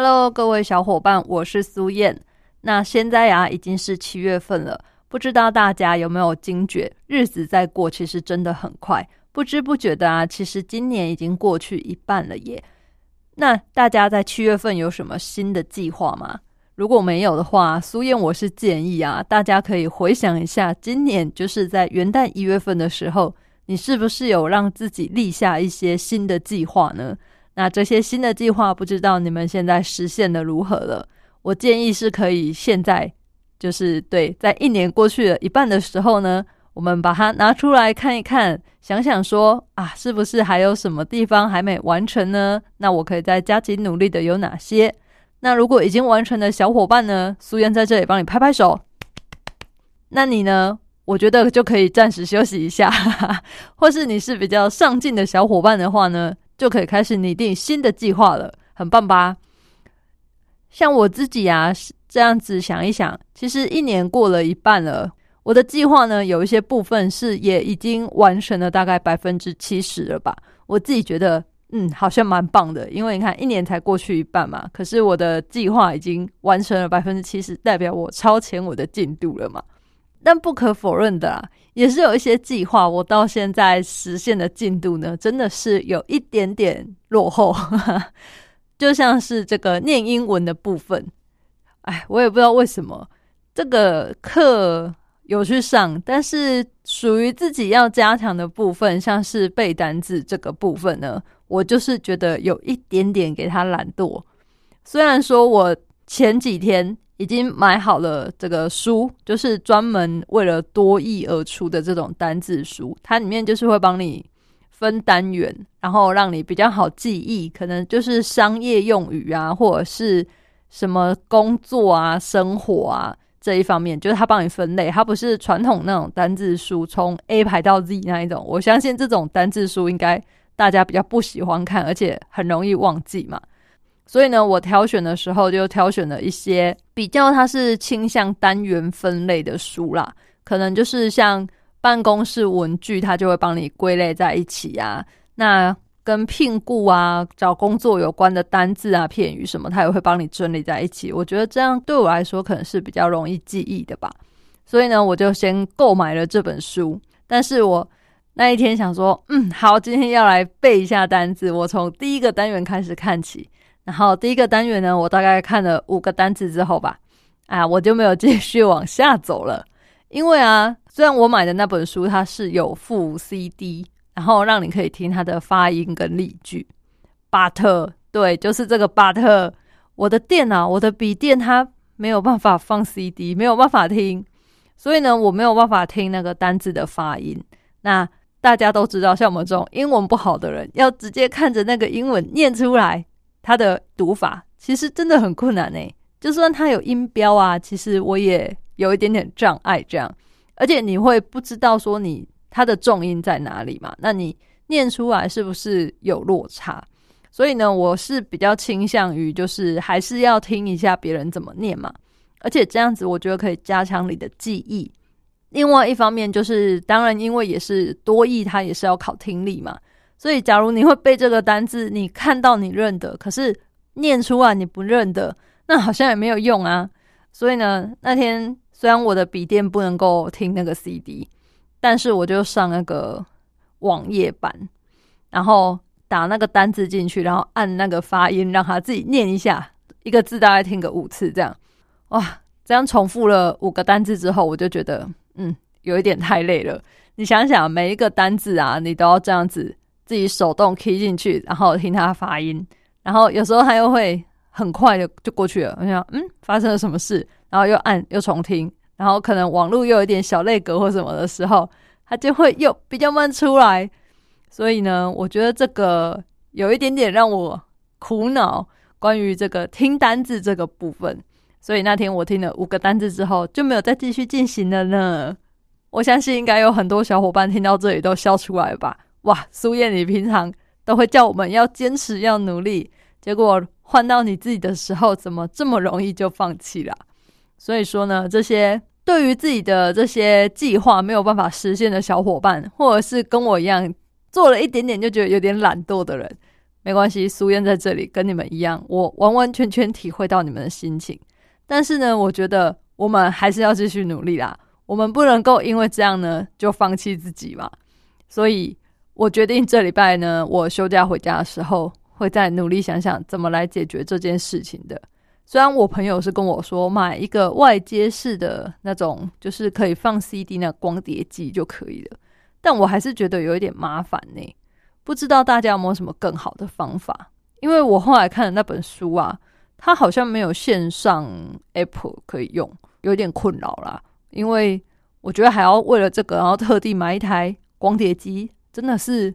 ？Hello，各位小伙伴，我是苏燕。那现在呀，已经是七月份了，不知道大家有没有惊觉，日子在过，其实真的很快，不知不觉的啊，其实今年已经过去一半了耶。那大家在七月份有什么新的计划吗？如果没有的话，苏燕我是建议啊，大家可以回想一下，今年就是在元旦一月份的时候，你是不是有让自己立下一些新的计划呢？那这些新的计划，不知道你们现在实现的如何了？我建议是可以现在，就是对，在一年过去了一半的时候呢，我们把它拿出来看一看，想想说啊，是不是还有什么地方还没完成呢？那我可以再加紧努力的有哪些？那如果已经完成的小伙伴呢，苏燕在这里帮你拍拍手。那你呢？我觉得就可以暂时休息一下，或是你是比较上进的小伙伴的话呢？就可以开始拟定新的计划了，很棒吧？像我自己啊，这样子想一想，其实一年过了一半了，我的计划呢，有一些部分是也已经完成了，大概百分之七十了吧。我自己觉得，嗯，好像蛮棒的，因为你看，一年才过去一半嘛，可是我的计划已经完成了百分之七十，代表我超前我的进度了嘛。但不可否认的，啊也是有一些计划，我到现在实现的进度呢，真的是有一点点落后。就像是这个念英文的部分，哎，我也不知道为什么这个课有去上，但是属于自己要加强的部分，像是背单字这个部分呢，我就是觉得有一点点给他懒惰。虽然说我前几天。已经买好了这个书，就是专门为了多译而出的这种单字书。它里面就是会帮你分单元，然后让你比较好记忆。可能就是商业用语啊，或者是什么工作啊、生活啊这一方面，就是它帮你分类。它不是传统那种单字书，从 A 排到 Z 那一种。我相信这种单字书应该大家比较不喜欢看，而且很容易忘记嘛。所以呢，我挑选的时候就挑选了一些比较它是倾向单元分类的书啦，可能就是像办公室文具，它就会帮你归类在一起啊。那跟聘雇啊、找工作有关的单字啊、片语什么，它也会帮你整理在一起。我觉得这样对我来说可能是比较容易记忆的吧。所以呢，我就先购买了这本书。但是我那一天想说，嗯，好，今天要来背一下单字。我从第一个单元开始看起。然后第一个单元呢，我大概看了五个单词之后吧，啊，我就没有继续往下走了。因为啊，虽然我买的那本书它是有附 CD，然后让你可以听它的发音跟例句，but 对，就是这个 but，我的电脑、我的笔电它没有办法放 CD，没有办法听，所以呢，我没有办法听那个单字的发音。那大家都知道，像我们这种英文不好的人，要直接看着那个英文念出来。它的读法其实真的很困难呢，就算它有音标啊，其实我也有一点点障碍。这样，而且你会不知道说你它的重音在哪里嘛？那你念出来是不是有落差？所以呢，我是比较倾向于就是还是要听一下别人怎么念嘛。而且这样子，我觉得可以加强你的记忆。另外一方面，就是当然因为也是多义，它也是要考听力嘛。所以，假如你会背这个单字，你看到你认得，可是念出来你不认得，那好像也没有用啊。所以呢，那天虽然我的笔电不能够听那个 CD，但是我就上那个网页版，然后打那个单字进去，然后按那个发音，让他自己念一下，一个字大概听个五次，这样哇，这样重复了五个单字之后，我就觉得嗯，有一点太累了。你想想，每一个单字啊，你都要这样子。自己手动 key 进去，然后听他发音，然后有时候他又会很快的就过去了。我想，嗯，发生了什么事？然后又按又重听，然后可能网络又有点小内格或什么的时候，他就会又比较慢出来。所以呢，我觉得这个有一点点让我苦恼。关于这个听单字这个部分。所以那天我听了五个单字之后，就没有再继续进行了呢。我相信应该有很多小伙伴听到这里都笑出来吧？哇，苏燕，你平常都会叫我们要坚持、要努力，结果换到你自己的时候，怎么这么容易就放弃了？所以说呢，这些对于自己的这些计划没有办法实现的小伙伴，或者是跟我一样做了一点点就觉得有点懒惰的人，没关系，苏燕在这里跟你们一样，我完完全全体会到你们的心情。但是呢，我觉得我们还是要继续努力啦。我们不能够因为这样呢就放弃自己嘛。所以我决定这礼拜呢，我休假回家的时候，会再努力想想怎么来解决这件事情的。虽然我朋友是跟我说买一个外接式的那种，就是可以放 CD 那光碟机就可以了，但我还是觉得有一点麻烦呢。不知道大家有没有什么更好的方法？因为我后来看的那本书啊。它好像没有线上 Apple 可以用，有点困扰啦。因为我觉得还要为了这个，然后特地买一台光碟机，真的是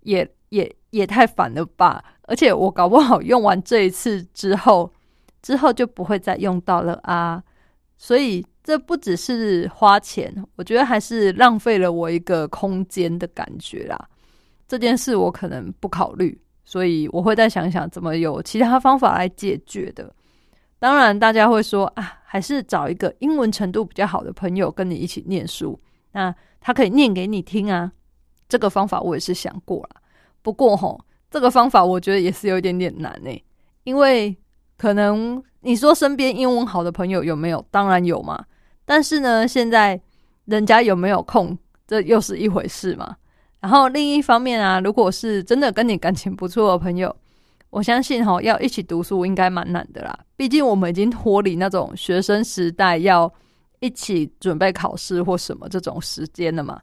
也也也太烦了吧！而且我搞不好用完这一次之后，之后就不会再用到了啊。所以这不只是花钱，我觉得还是浪费了我一个空间的感觉啦。这件事我可能不考虑。所以我会再想想怎么有其他方法来解决的。当然，大家会说啊，还是找一个英文程度比较好的朋友跟你一起念书，那他可以念给你听啊。这个方法我也是想过了，不过吼，这个方法我觉得也是有一点点难呢。因为可能你说身边英文好的朋友有没有？当然有嘛。但是呢，现在人家有没有空，这又是一回事嘛。然后另一方面啊，如果是真的跟你感情不错的朋友，我相信哈，要一起读书应该蛮难的啦。毕竟我们已经脱离那种学生时代要一起准备考试或什么这种时间了嘛。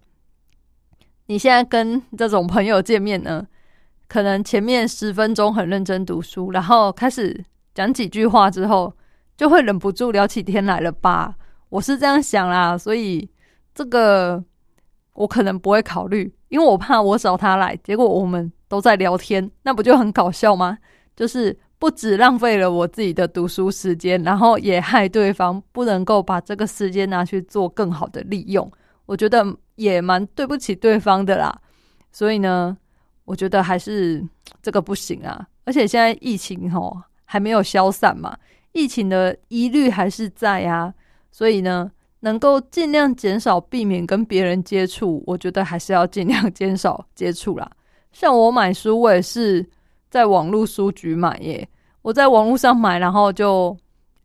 你现在跟这种朋友见面呢，可能前面十分钟很认真读书，然后开始讲几句话之后，就会忍不住聊起天来了吧？我是这样想啦，所以这个我可能不会考虑。因为我怕我找他来，结果我们都在聊天，那不就很搞笑吗？就是不止浪费了我自己的读书时间，然后也害对方不能够把这个时间拿去做更好的利用。我觉得也蛮对不起对方的啦。所以呢，我觉得还是这个不行啊。而且现在疫情吼还没有消散嘛，疫情的疑虑还是在啊。所以呢。能够尽量减少避免跟别人接触，我觉得还是要尽量减少接触啦。像我买书，我也是在网络书局买耶。我在网络上买，然后就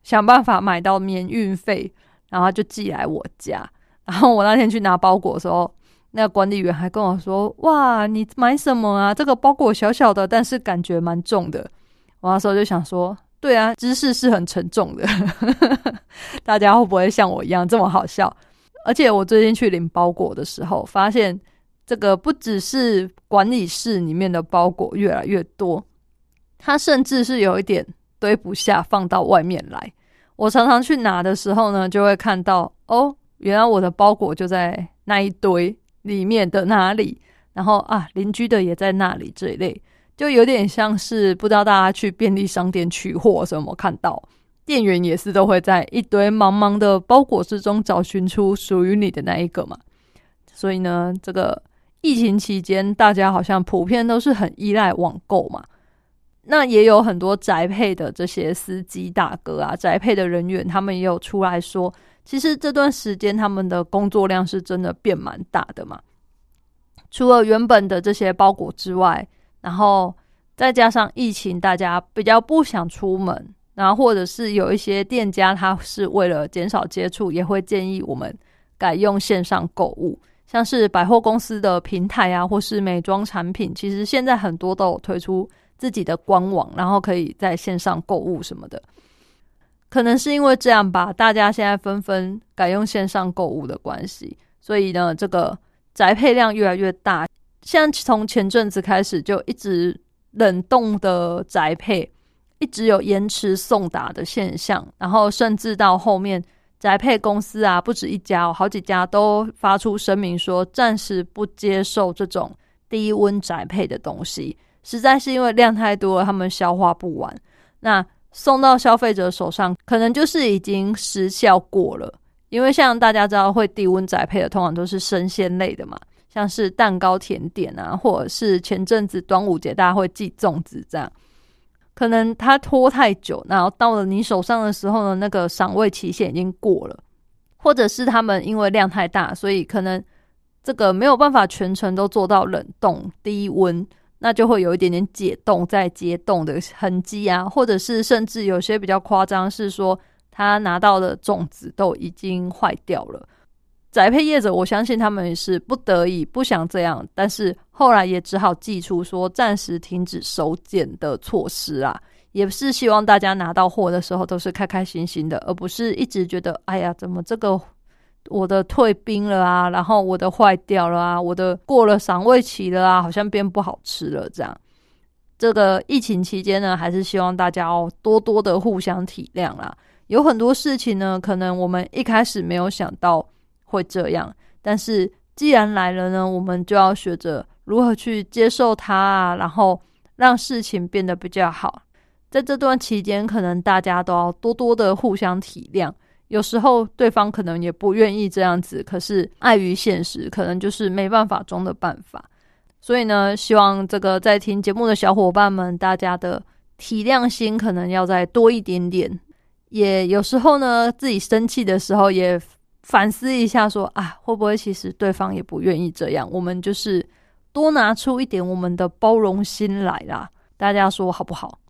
想办法买到免运费，然后就寄来我家。然后我那天去拿包裹的时候，那管理员还跟我说：“哇，你买什么啊？这个包裹小小的，但是感觉蛮重的。”我那时候就想说。对啊，知识是很沉重的，大家会不会像我一样这么好笑？而且我最近去领包裹的时候，发现这个不只是管理室里面的包裹越来越多，它甚至是有一点堆不下，放到外面来。我常常去拿的时候呢，就会看到哦，原来我的包裹就在那一堆里面的哪里，然后啊，邻居的也在那里这一类。就有点像是不知道大家去便利商店取货什么，看到店员也是都会在一堆茫茫的包裹之中找寻出属于你的那一个嘛。所以呢，这个疫情期间，大家好像普遍都是很依赖网购嘛。那也有很多宅配的这些司机大哥啊，宅配的人员，他们也有出来说，其实这段时间他们的工作量是真的变蛮大的嘛。除了原本的这些包裹之外。然后再加上疫情，大家比较不想出门，然后或者是有一些店家，他是为了减少接触，也会建议我们改用线上购物，像是百货公司的平台啊，或是美妆产品，其实现在很多都有推出自己的官网，然后可以在线上购物什么的。可能是因为这样吧，大家现在纷纷改用线上购物的关系，所以呢，这个宅配量越来越大。像从前阵子开始就一直冷冻的宅配，一直有延迟送达的现象，然后甚至到后面宅配公司啊，不止一家，好几家都发出声明说暂时不接受这种低温宅配的东西，实在是因为量太多了，他们消化不完。那送到消费者手上，可能就是已经失效过了。因为像大家知道，会低温宅配的通常都是生鲜类的嘛，像是蛋糕、甜点啊，或者是前阵子端午节大家会寄粽子这样。可能它拖太久，然后到了你手上的时候呢，那个赏味期限已经过了，或者是他们因为量太大，所以可能这个没有办法全程都做到冷冻低温，那就会有一点点解冻再解冻的痕迹啊，或者是甚至有些比较夸张，是说他拿到的种子都已经坏掉了。宅配业者，我相信他们也是不得已不想这样，但是后来也只好寄出说暂时停止收件的措施啊，也是希望大家拿到货的时候都是开开心心的，而不是一直觉得哎呀，怎么这个我的退冰了啊，然后我的坏掉了啊，我的过了赏味期了啊，好像变不好吃了这样。这个疫情期间呢，还是希望大家哦多多的互相体谅啦。有很多事情呢，可能我们一开始没有想到。会这样，但是既然来了呢，我们就要学着如何去接受它啊，然后让事情变得比较好。在这段期间，可能大家都要多多的互相体谅。有时候对方可能也不愿意这样子，可是碍于现实，可能就是没办法中的办法。所以呢，希望这个在听节目的小伙伴们，大家的体谅心可能要再多一点点。也有时候呢，自己生气的时候也。反思一下，说啊，会不会其实对方也不愿意这样？我们就是多拿出一点我们的包容心来啦。大家说好不好？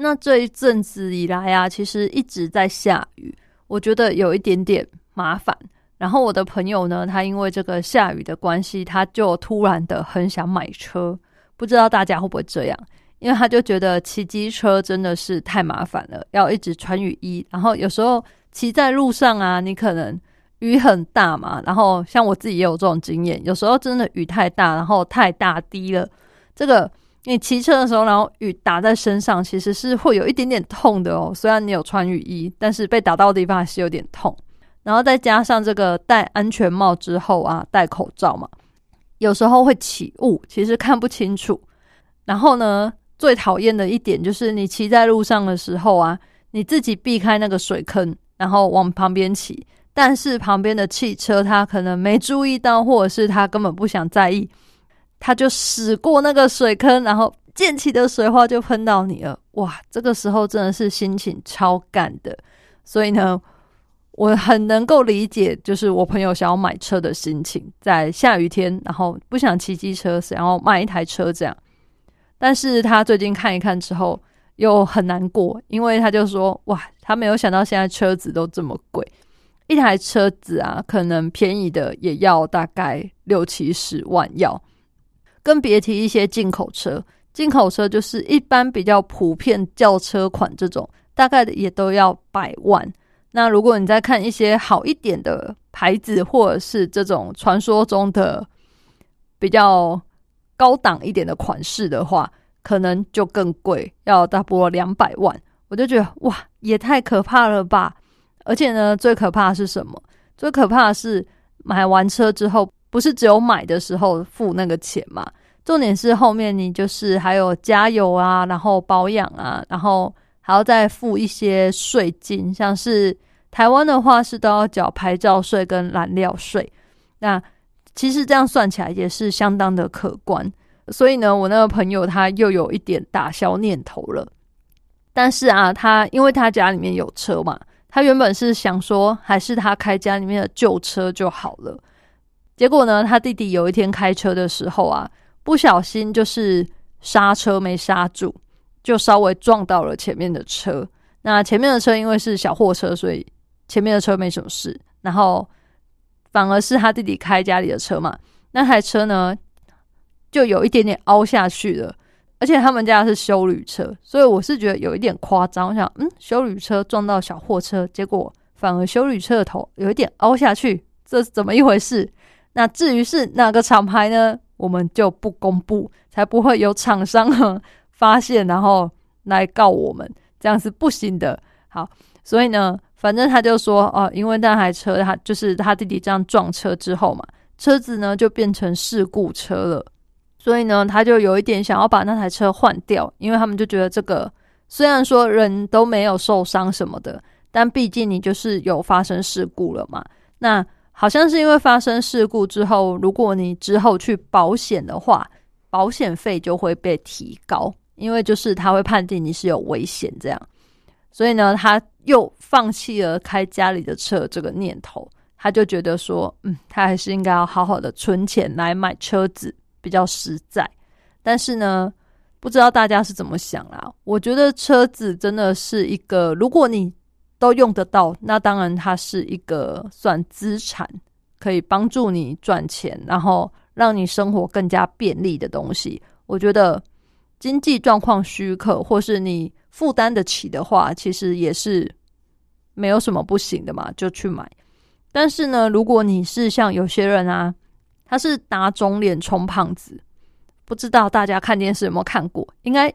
那这一阵子以来啊，其实一直在下雨，我觉得有一点点麻烦。然后我的朋友呢，他因为这个下雨的关系，他就突然的很想买车。不知道大家会不会这样？因为他就觉得骑机车真的是太麻烦了，要一直穿雨衣，然后有时候。骑在路上啊，你可能雨很大嘛，然后像我自己也有这种经验，有时候真的雨太大，然后太大滴了，这个你骑车的时候，然后雨打在身上，其实是会有一点点痛的哦。虽然你有穿雨衣，但是被打到的地方还是有点痛。然后再加上这个戴安全帽之后啊，戴口罩嘛，有时候会起雾，其实看不清楚。然后呢，最讨厌的一点就是你骑在路上的时候啊，你自己避开那个水坑。然后往旁边骑，但是旁边的汽车他可能没注意到，或者是他根本不想在意，他就驶过那个水坑，然后溅起的水花就喷到你了。哇，这个时候真的是心情超干的。所以呢，我很能够理解，就是我朋友想要买车的心情，在下雨天，然后不想骑机车，想要买一台车这样。但是他最近看一看之后。又很难过，因为他就说：“哇，他没有想到现在车子都这么贵，一台车子啊，可能便宜的也要大概六七十万要，更别提一些进口车。进口车就是一般比较普遍轿车款这种，大概也都要百万。那如果你再看一些好一点的牌子，或者是这种传说中的比较高档一点的款式的话。”可能就更贵，要大不两百万，我就觉得哇，也太可怕了吧！而且呢，最可怕的是什么？最可怕的是买完车之后，不是只有买的时候付那个钱嘛？重点是后面你就是还有加油啊，然后保养啊，然后还要再付一些税金，像是台湾的话是都要缴牌照税跟燃料税，那其实这样算起来也是相当的可观。所以呢，我那个朋友他又有一点打消念头了。但是啊，他因为他家里面有车嘛，他原本是想说，还是他开家里面的旧车就好了。结果呢，他弟弟有一天开车的时候啊，不小心就是刹车没刹住，就稍微撞到了前面的车。那前面的车因为是小货车，所以前面的车没什么事。然后反而是他弟弟开家里的车嘛，那台车呢？就有一点点凹下去了，而且他们家是修旅车，所以我是觉得有一点夸张。我想，嗯，修旅车撞到小货车，结果反而修旅车的头有一点凹下去，这是怎么一回事？那至于是哪个厂牌呢？我们就不公布，才不会有厂商 发现，然后来告我们，这样是不行的。好，所以呢，反正他就说，哦，因为那台车，他就是他弟弟这样撞车之后嘛，车子呢就变成事故车了。所以呢，他就有一点想要把那台车换掉，因为他们就觉得这个虽然说人都没有受伤什么的，但毕竟你就是有发生事故了嘛。那好像是因为发生事故之后，如果你之后去保险的话，保险费就会被提高，因为就是他会判定你是有危险这样。所以呢，他又放弃了开家里的车这个念头，他就觉得说，嗯，他还是应该要好好的存钱来买车子。比较实在，但是呢，不知道大家是怎么想啦？我觉得车子真的是一个，如果你都用得到，那当然它是一个算资产，可以帮助你赚钱，然后让你生活更加便利的东西。我觉得经济状况许可，或是你负担得起的话，其实也是没有什么不行的嘛，就去买。但是呢，如果你是像有些人啊。他是打肿脸充胖子，不知道大家看电视有没有看过？应该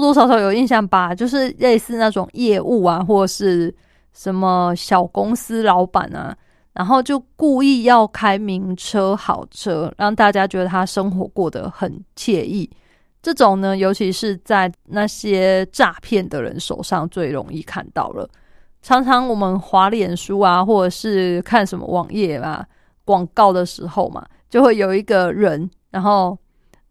多多少少有印象吧。就是类似那种业务啊，或者是什么小公司老板啊，然后就故意要开名车好车，让大家觉得他生活过得很惬意。这种呢，尤其是在那些诈骗的人手上最容易看到了。常常我们滑脸书啊，或者是看什么网页啊广告的时候嘛。就会有一个人，然后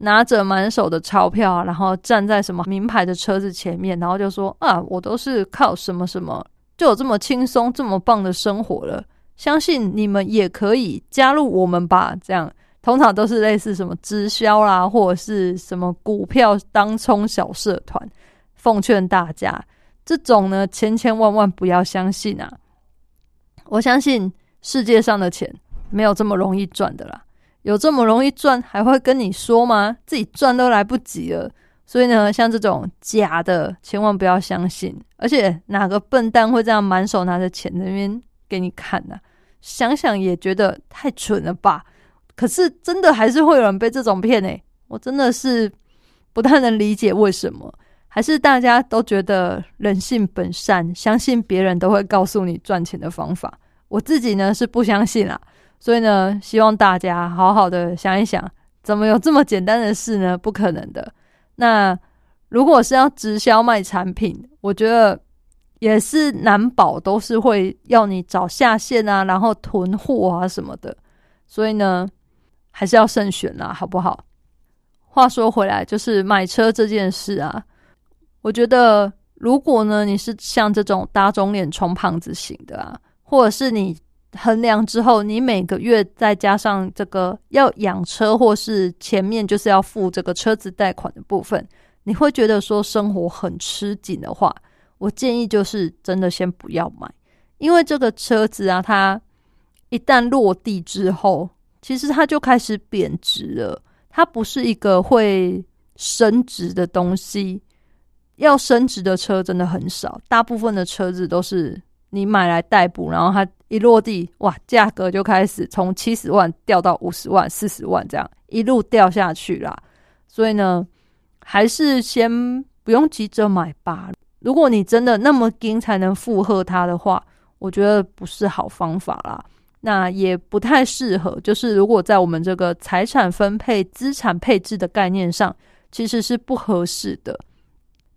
拿着满手的钞票，然后站在什么名牌的车子前面，然后就说：“啊，我都是靠什么什么，就有这么轻松、这么棒的生活了。相信你们也可以加入我们吧。”这样通常都是类似什么直销啦，或者是什么股票当冲小社团。奉劝大家，这种呢，千千万万不要相信啊！我相信世界上的钱没有这么容易赚的啦。有这么容易赚，还会跟你说吗？自己赚都来不及了。所以呢，像这种假的，千万不要相信。而且哪个笨蛋会这样满手拿着钱那边给你看呢？想想也觉得太蠢了吧。可是真的还是会有人被这种骗诶，我真的是不太能理解为什么。还是大家都觉得人性本善，相信别人都会告诉你赚钱的方法。我自己呢是不相信啊。所以呢，希望大家好好的想一想，怎么有这么简单的事呢？不可能的。那如果是要直销卖产品，我觉得也是难保都是会要你找下线啊，然后囤货啊什么的。所以呢，还是要慎选啦，好不好？话说回来，就是买车这件事啊，我觉得如果呢，你是像这种打肿脸充胖子型的啊，或者是你。衡量之后，你每个月再加上这个要养车，或是前面就是要付这个车子贷款的部分，你会觉得说生活很吃紧的话，我建议就是真的先不要买，因为这个车子啊，它一旦落地之后，其实它就开始贬值了，它不是一个会升值的东西，要升值的车真的很少，大部分的车子都是。你买来代步，然后它一落地，哇，价格就开始从七十万掉到五十万、四十万，这样一路掉下去啦。所以呢，还是先不用急着买吧。如果你真的那么精才能负荷它的话，我觉得不是好方法啦。那也不太适合。就是如果在我们这个财产分配、资产配置的概念上，其实是不合适的。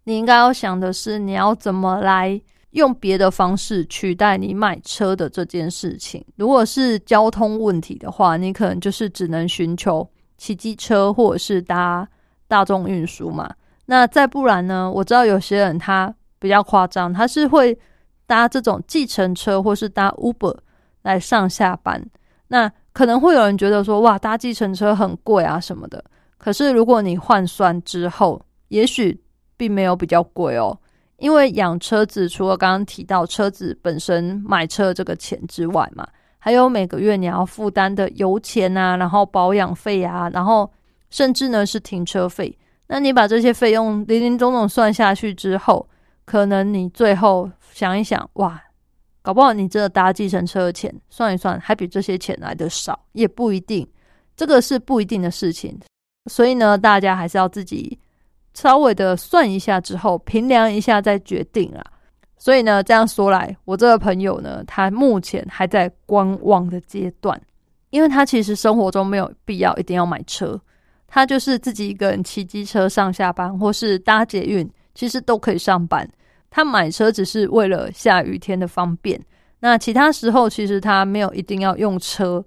你应该要想的是，你要怎么来。用别的方式取代你买车的这件事情，如果是交通问题的话，你可能就是只能寻求骑机车或者是搭大众运输嘛。那再不然呢？我知道有些人他比较夸张，他是会搭这种计程车或是搭 Uber 来上下班。那可能会有人觉得说，哇，搭计程车很贵啊什么的。可是如果你换算之后，也许并没有比较贵哦。因为养车子，除了刚刚提到车子本身买车这个钱之外嘛，还有每个月你要负担的油钱啊，然后保养费啊，然后甚至呢是停车费。那你把这些费用零零总总算下去之后，可能你最后想一想，哇，搞不好你这搭计程车的钱算一算，还比这些钱来的少，也不一定。这个是不一定的事情，所以呢，大家还是要自己。稍微的算一下之后，平量一下再决定啊。所以呢，这样说来，我这个朋友呢，他目前还在观望的阶段，因为他其实生活中没有必要一定要买车，他就是自己一个人骑机车上下班，或是搭捷运，其实都可以上班。他买车只是为了下雨天的方便，那其他时候其实他没有一定要用车。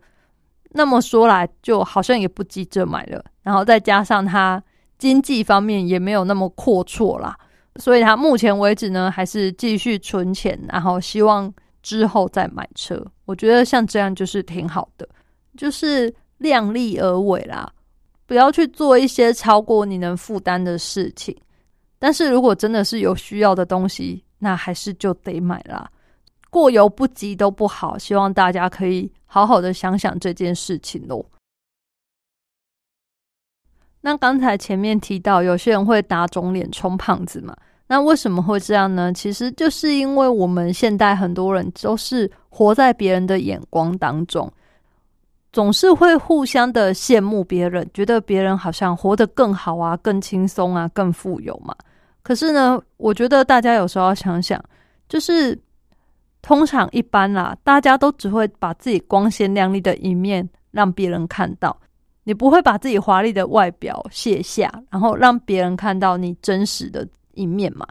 那么说来，就好像也不急着买了。然后再加上他经济方面也没有那么阔绰啦，所以他目前为止呢，还是继续存钱，然后希望之后再买车。我觉得像这样就是挺好的，就是量力而为啦，不要去做一些超过你能负担的事情。但是如果真的是有需要的东西，那还是就得买啦。过犹不及都不好，希望大家可以好好的想想这件事情喽。那刚才前面提到，有些人会打肿脸充胖子嘛？那为什么会这样呢？其实就是因为我们现代很多人都是活在别人的眼光当中，总是会互相的羡慕别人，觉得别人好像活得更好啊、更轻松啊、更富有嘛。可是呢，我觉得大家有时候要想想，就是。通常一般啦，大家都只会把自己光鲜亮丽的一面让别人看到，你不会把自己华丽的外表卸下，然后让别人看到你真实的一面嘛。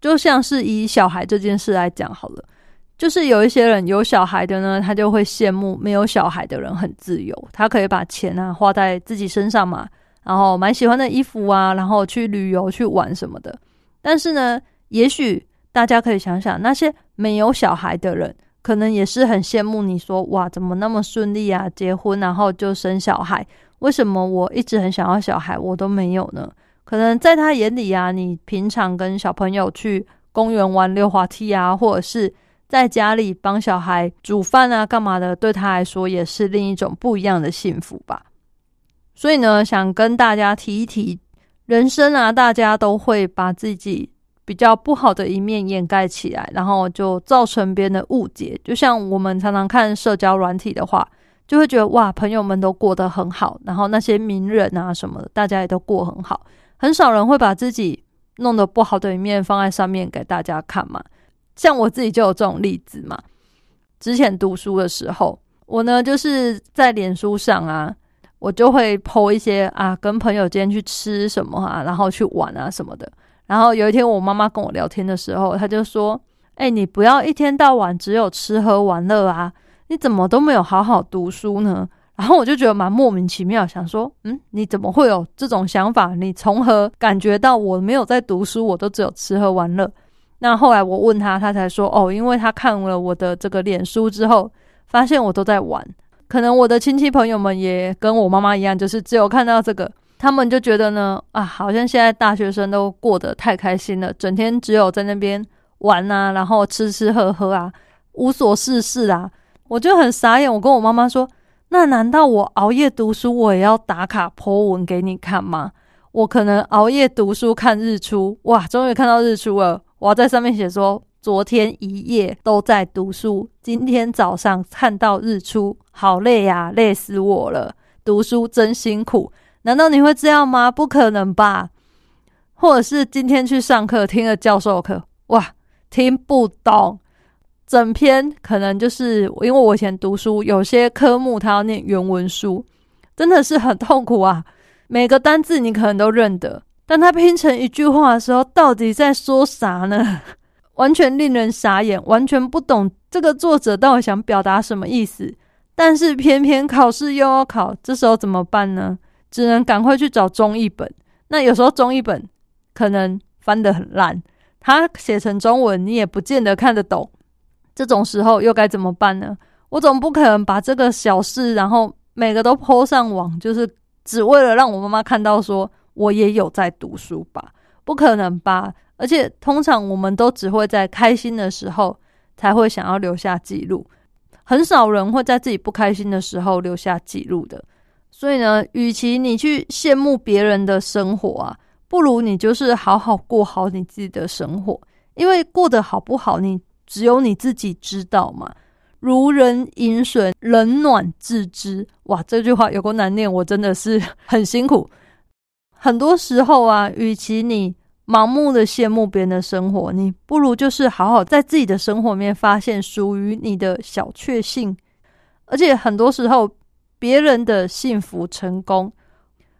就像是以小孩这件事来讲好了，就是有一些人有小孩的呢，他就会羡慕没有小孩的人很自由，他可以把钱啊花在自己身上嘛，然后买喜欢的衣服啊，然后去旅游去玩什么的。但是呢，也许。大家可以想想，那些没有小孩的人，可能也是很羡慕你说哇，怎么那么顺利啊？结婚然后就生小孩，为什么我一直很想要小孩，我都没有呢？可能在他眼里啊，你平常跟小朋友去公园玩溜滑梯啊，或者是在家里帮小孩煮饭啊，干嘛的，对他来说也是另一种不一样的幸福吧。所以呢，想跟大家提一提，人生啊，大家都会把自己。比较不好的一面掩盖起来，然后就造成别人的误解。就像我们常常看社交软体的话，就会觉得哇，朋友们都过得很好，然后那些名人啊什么的，大家也都过很好。很少人会把自己弄得不好的一面放在上面给大家看嘛。像我自己就有这种例子嘛。之前读书的时候，我呢就是在脸书上啊，我就会 po 一些啊，跟朋友今天去吃什么啊，然后去玩啊什么的。然后有一天，我妈妈跟我聊天的时候，她就说：“哎，你不要一天到晚只有吃喝玩乐啊，你怎么都没有好好读书呢？” 然后我就觉得蛮莫名其妙，想说：“嗯，你怎么会有这种想法？你从何感觉到我没有在读书，我都只有吃喝玩乐？”那后来我问他，他才说：“哦，因为他看了我的这个脸书之后，发现我都在玩。可能我的亲戚朋友们也跟我妈妈一样，就是只有看到这个。”他们就觉得呢，啊，好像现在大学生都过得太开心了，整天只有在那边玩啊，然后吃吃喝喝啊，无所事事啊。我就很傻眼，我跟我妈妈说：“那难道我熬夜读书，我也要打卡 po 文给你看吗？我可能熬夜读书看日出，哇，终于看到日出了，我要在上面写说，昨天一夜都在读书，今天早上看到日出，好累呀，累死我了，读书真辛苦。”难道你会这样吗？不可能吧！或者是今天去上课听了教授课，哇，听不懂，整篇可能就是因为我以前读书，有些科目他要念原文书，真的是很痛苦啊。每个单字你可能都认得，但他拼成一句话的时候，到底在说啥呢？完全令人傻眼，完全不懂这个作者到底想表达什么意思。但是偏偏考试又要考，这时候怎么办呢？只能赶快去找中译本。那有时候中译本可能翻得很烂，他写成中文你也不见得看得懂。这种时候又该怎么办呢？我总不可能把这个小事，然后每个都抛上网，就是只为了让我妈妈看到说我也有在读书吧？不可能吧？而且通常我们都只会在开心的时候才会想要留下记录，很少人会在自己不开心的时候留下记录的。所以呢，与其你去羡慕别人的生活啊，不如你就是好好过好你自己的生活。因为过得好不好，你只有你自己知道嘛。如人饮水，冷暖自知。哇，这句话有够难念，我真的是 很辛苦。很多时候啊，与其你盲目的羡慕别人的生活，你不如就是好好在自己的生活里面发现属于你的小确幸。而且很多时候。别人的幸福成功，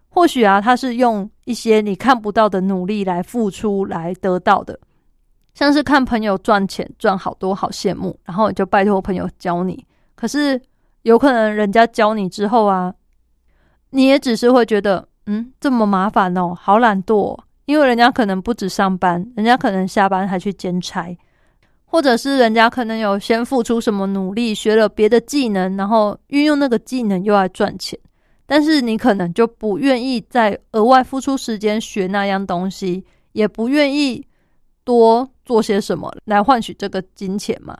或许啊，他是用一些你看不到的努力来付出来得到的，像是看朋友赚钱赚好多，好羡慕，然后就拜托朋友教你。可是有可能人家教你之后啊，你也只是会觉得，嗯，这么麻烦哦，好懒惰。因为人家可能不止上班，人家可能下班还去兼差，或者是人家可能有先付出什么努力，学了别的技能，然后运用那个技能又来赚钱。但是你可能就不愿意再额外付出时间学那样东西，也不愿意多做些什么来换取这个金钱嘛？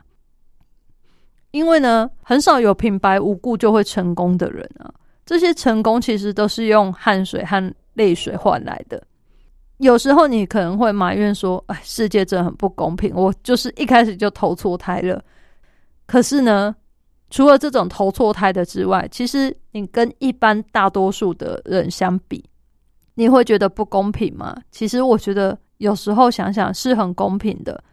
因为呢，很少有平白无故就会成功的人啊。这些成功其实都是用汗水和泪水换来的。有时候你可能会埋怨说：“哎，世界真的很不公平，我就是一开始就投错胎了。”可是呢？除了这种投错胎的之外，其实你跟一般大多数的人相比，你会觉得不公平吗？其实我觉得有时候想想是很公平的，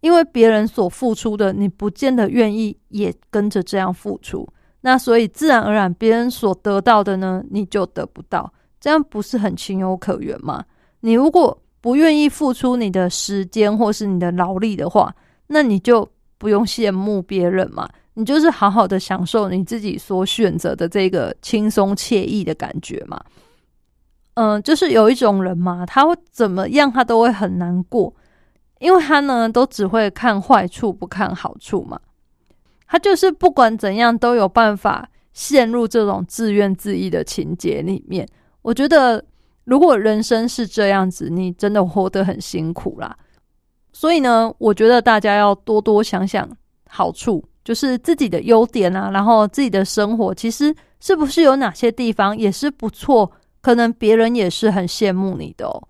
因为别人所付出的，你不见得愿意也跟着这样付出，那所以自然而然别人所得到的呢，你就得不到，这样不是很情有可原吗？你如果不愿意付出你的时间或是你的劳力的话，那你就不用羡慕别人嘛。你就是好好的享受你自己所选择的这个轻松惬意的感觉嘛？嗯，就是有一种人嘛，他会怎么样，他都会很难过，因为他呢都只会看坏处不看好处嘛。他就是不管怎样都有办法陷入这种自怨自艾的情节里面。我觉得如果人生是这样子，你真的活得很辛苦啦。所以呢，我觉得大家要多多想想好处。就是自己的优点啊，然后自己的生活其实是不是有哪些地方也是不错，可能别人也是很羡慕你的哦，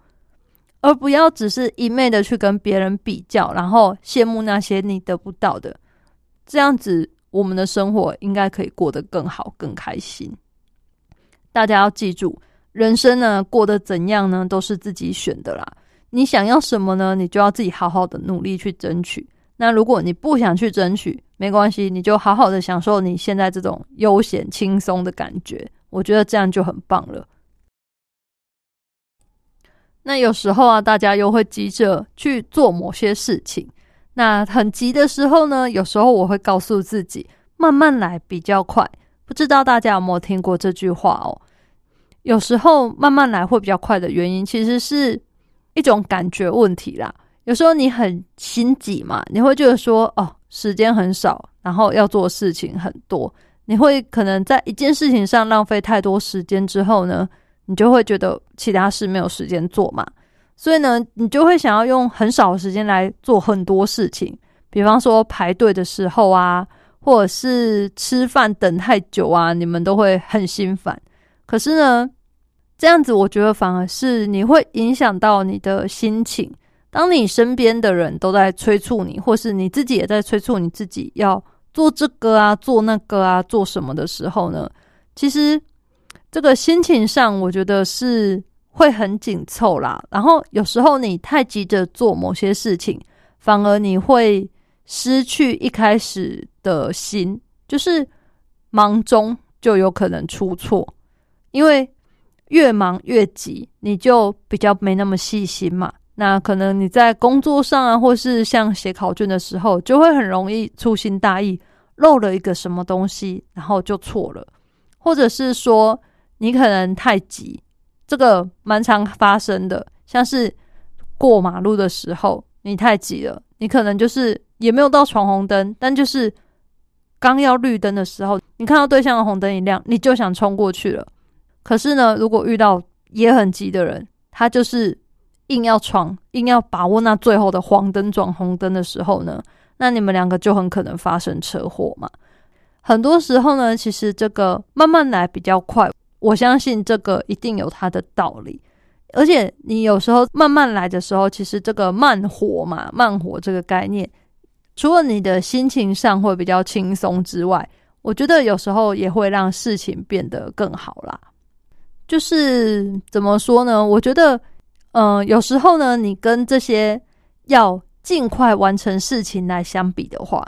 而不要只是一昧的去跟别人比较，然后羡慕那些你得不到的，这样子我们的生活应该可以过得更好、更开心。大家要记住，人生呢过得怎样呢，都是自己选的啦。你想要什么呢？你就要自己好好的努力去争取。那如果你不想去争取，没关系，你就好好的享受你现在这种悠闲轻松的感觉，我觉得这样就很棒了。那有时候啊，大家又会急着去做某些事情，那很急的时候呢，有时候我会告诉自己慢慢来比较快。不知道大家有没有听过这句话哦？有时候慢慢来会比较快的原因，其实是一种感觉问题啦。有时候你很心急嘛，你会觉得说哦，时间很少，然后要做事情很多，你会可能在一件事情上浪费太多时间之后呢，你就会觉得其他事没有时间做嘛，所以呢，你就会想要用很少的时间来做很多事情，比方说排队的时候啊，或者是吃饭等太久啊，你们都会很心烦。可是呢，这样子我觉得反而是你会影响到你的心情。当你身边的人都在催促你，或是你自己也在催促你自己要做这个啊、做那个啊、做什么的时候呢？其实这个心情上，我觉得是会很紧凑啦。然后有时候你太急着做某些事情，反而你会失去一开始的心，就是忙中就有可能出错，因为越忙越急，你就比较没那么细心嘛。那可能你在工作上啊，或是像写考卷的时候，就会很容易粗心大意，漏了一个什么东西，然后就错了，或者是说你可能太急，这个蛮常发生的。像是过马路的时候，你太急了，你可能就是也没有到闯红灯，但就是刚要绿灯的时候，你看到对向的红灯一亮，你就想冲过去了。可是呢，如果遇到也很急的人，他就是。硬要闯，硬要把握那最后的黄灯转红灯的时候呢，那你们两个就很可能发生车祸嘛。很多时候呢，其实这个慢慢来比较快，我相信这个一定有它的道理。而且你有时候慢慢来的时候，其实这个慢活嘛，慢活这个概念，除了你的心情上会比较轻松之外，我觉得有时候也会让事情变得更好啦。就是怎么说呢？我觉得。嗯，有时候呢，你跟这些要尽快完成事情来相比的话，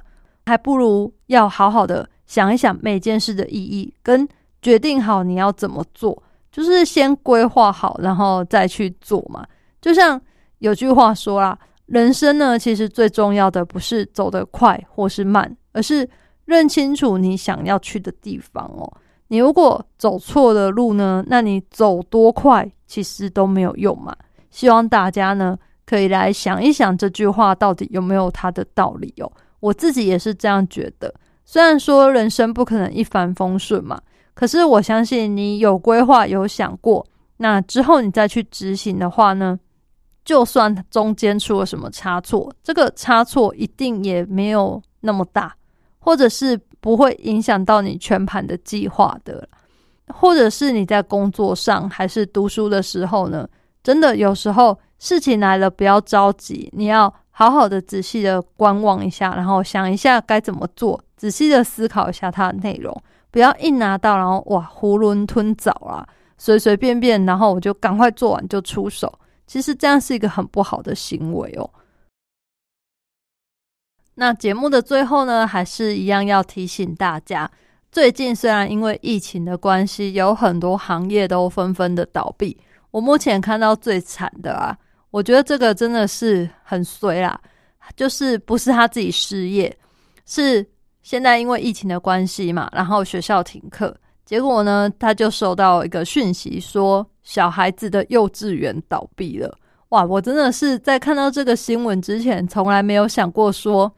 还不如要好好的想一想每件事的意义，跟决定好你要怎么做，就是先规划好，然后再去做嘛。就像有句话说啦，人生呢，其实最重要的不是走得快或是慢，而是认清楚你想要去的地方哦。你如果走错了路呢，那你走多快其实都没有用嘛。希望大家呢可以来想一想这句话到底有没有它的道理哦。我自己也是这样觉得。虽然说人生不可能一帆风顺嘛，可是我相信你有规划、有想过，那之后你再去执行的话呢？就算中间出了什么差错，这个差错一定也没有那么大，或者是不会影响到你全盘的计划的。或者是你在工作上还是读书的时候呢？真的有时候事情来了，不要着急，你要好好的仔细的观望一下，然后想一下该怎么做，仔细的思考一下它的内容，不要一拿到然后哇囫囵吞枣啊，随随便便，然后我就赶快做完就出手。其实这样是一个很不好的行为哦。那节目的最后呢，还是一样要提醒大家，最近虽然因为疫情的关系，有很多行业都纷纷的倒闭。我目前看到最惨的啊，我觉得这个真的是很衰啦，就是不是他自己失业，是现在因为疫情的关系嘛，然后学校停课。结果呢，他就收到一个讯息，说小孩子的幼稚园倒闭了。哇，我真的是在看到这个新闻之前，从来没有想过说，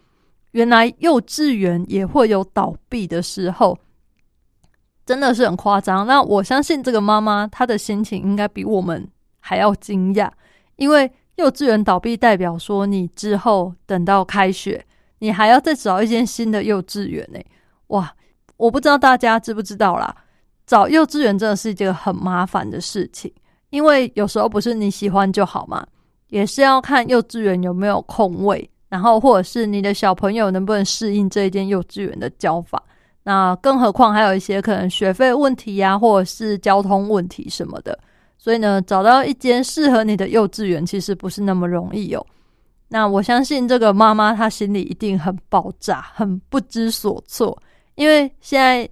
原来幼稚园也会有倒闭的时候，真的是很夸张。那我相信这个妈妈她的心情应该比我们还要惊讶，因为幼稚园倒闭代表说你之后等到开学，你还要再找一间新的幼稚园呢。哇！我不知道大家知不知道啦，找幼稚园真的是一件很麻烦的事情，因为有时候不是你喜欢就好嘛，也是要看幼稚园有没有空位，然后或者是你的小朋友能不能适应这一间幼稚园的教法。那更何况还有一些可能学费问题呀，或者是交通问题什么的，所以呢，找到一间适合你的幼稚园其实不是那么容易哦。那我相信这个妈妈她心里一定很爆炸，很不知所措。因为现在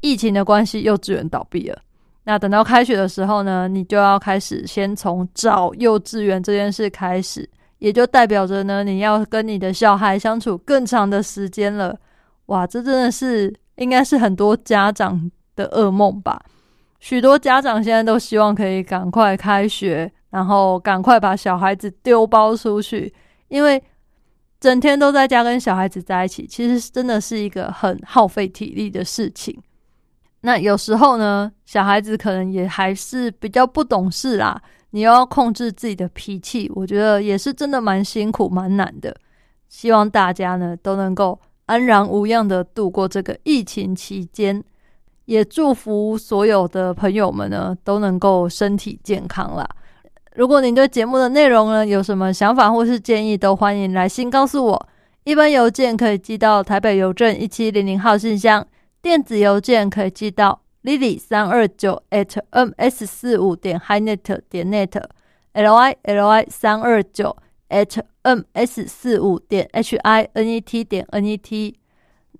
疫情的关系，幼稚园倒闭了。那等到开学的时候呢，你就要开始先从找幼稚园这件事开始，也就代表着呢，你要跟你的小孩相处更长的时间了。哇，这真的是应该是很多家长的噩梦吧？许多家长现在都希望可以赶快开学，然后赶快把小孩子丢包出去，因为。整天都在家跟小孩子在一起，其实真的是一个很耗费体力的事情。那有时候呢，小孩子可能也还是比较不懂事啦，你又要控制自己的脾气，我觉得也是真的蛮辛苦、蛮难的。希望大家呢都能够安然无恙的度过这个疫情期间，也祝福所有的朋友们呢都能够身体健康啦。如果您对节目的内容呢有什么想法或是建议，都欢迎来信告诉我。一般邮件可以寄到台北邮政一七零零号信箱，电子邮件可以寄到 lily 三二九 at ms 四五点 hinet 点 net，l y l y 三二九 at ms 四五点 h i n e t 点 n e t，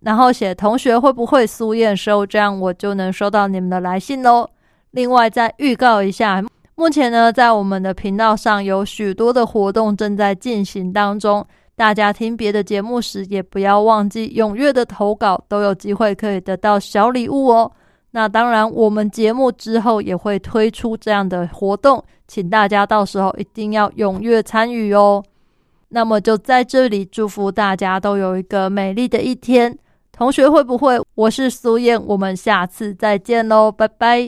然后写同学会不会苏验收，这样我就能收到你们的来信喽。另外再预告一下。目前呢，在我们的频道上有许多的活动正在进行当中，大家听别的节目时也不要忘记踊跃的投稿，都有机会可以得到小礼物哦。那当然，我们节目之后也会推出这样的活动，请大家到时候一定要踊跃参与哦。那么就在这里祝福大家都有一个美丽的一天。同学会不会？我是苏燕，我们下次再见喽，拜拜。